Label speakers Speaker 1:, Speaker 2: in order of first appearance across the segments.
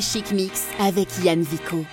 Speaker 1: Chic Mix avec Yann Vico.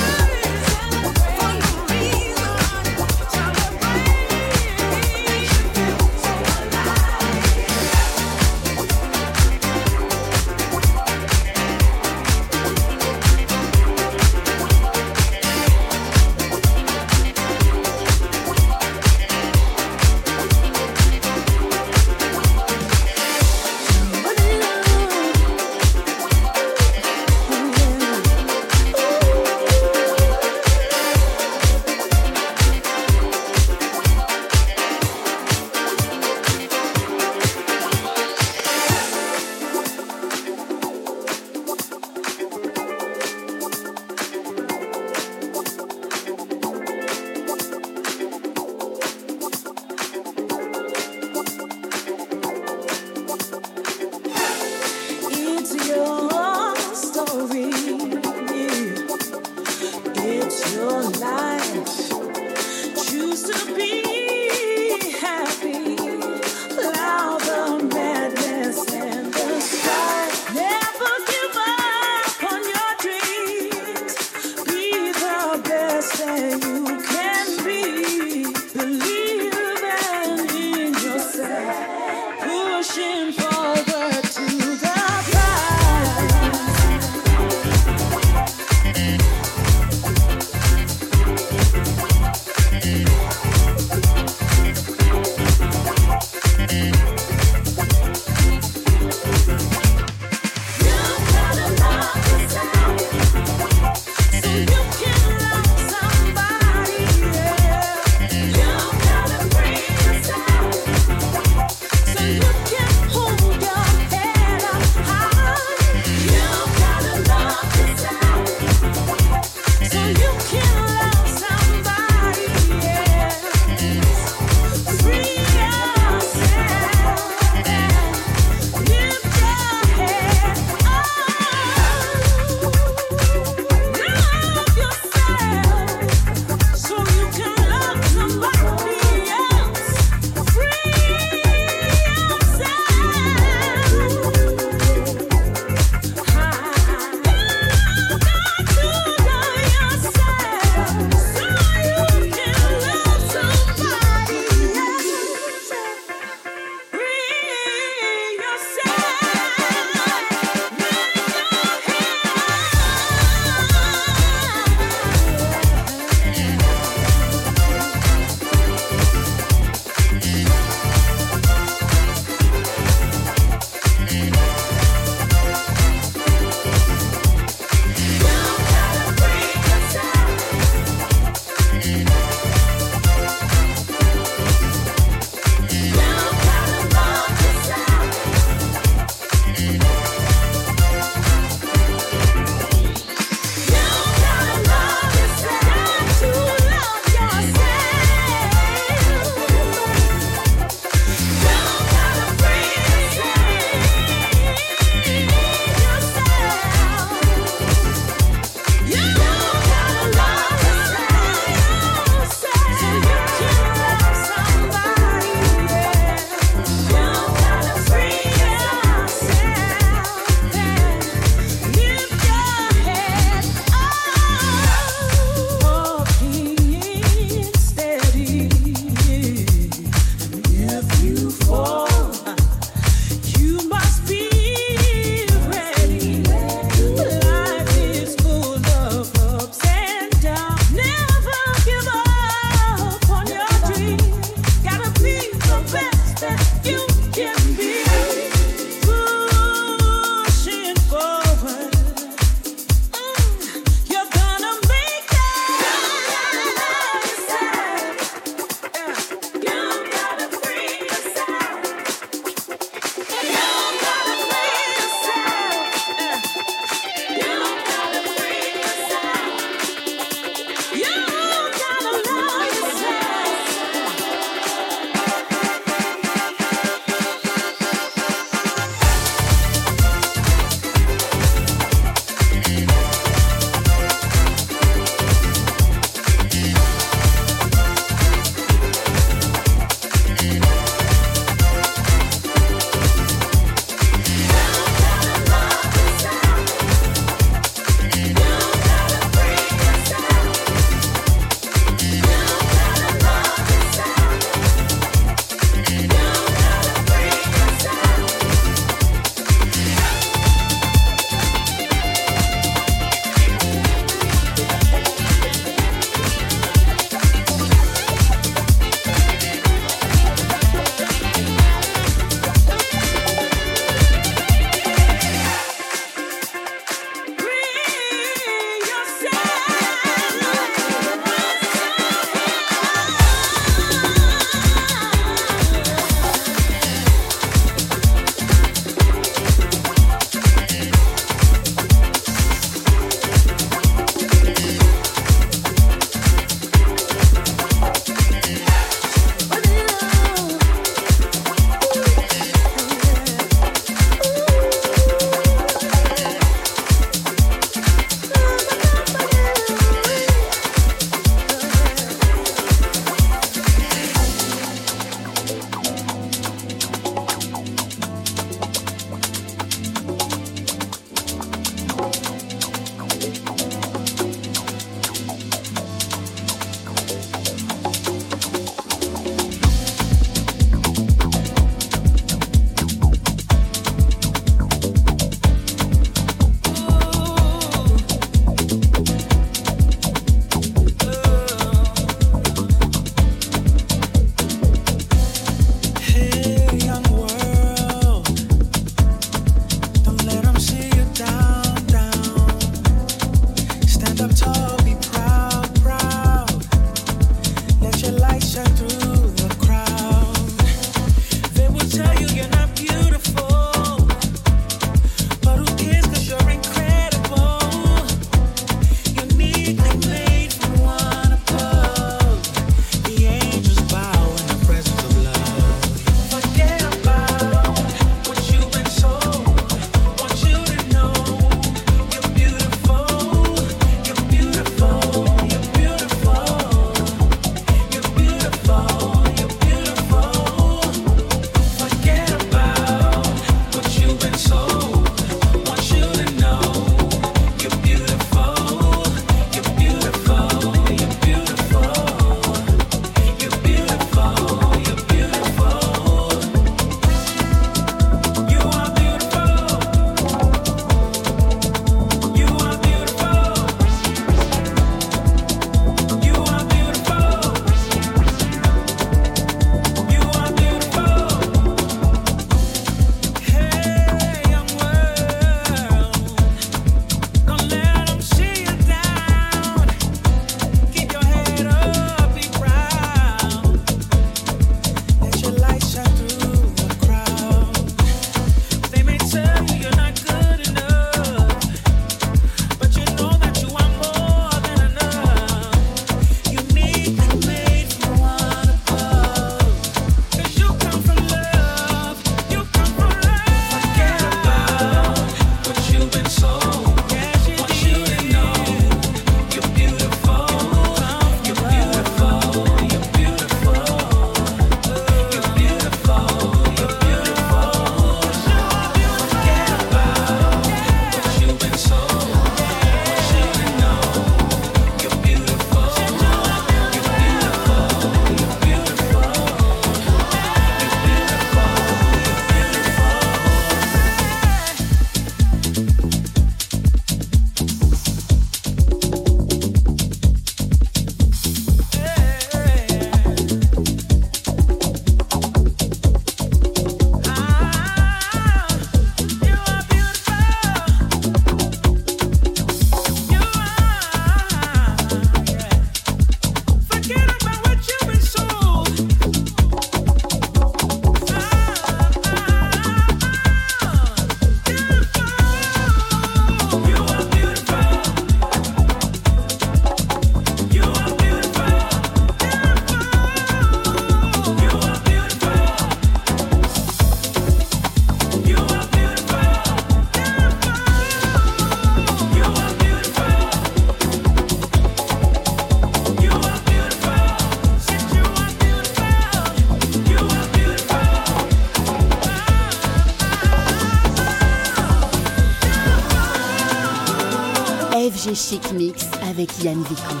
Speaker 2: Avec Yann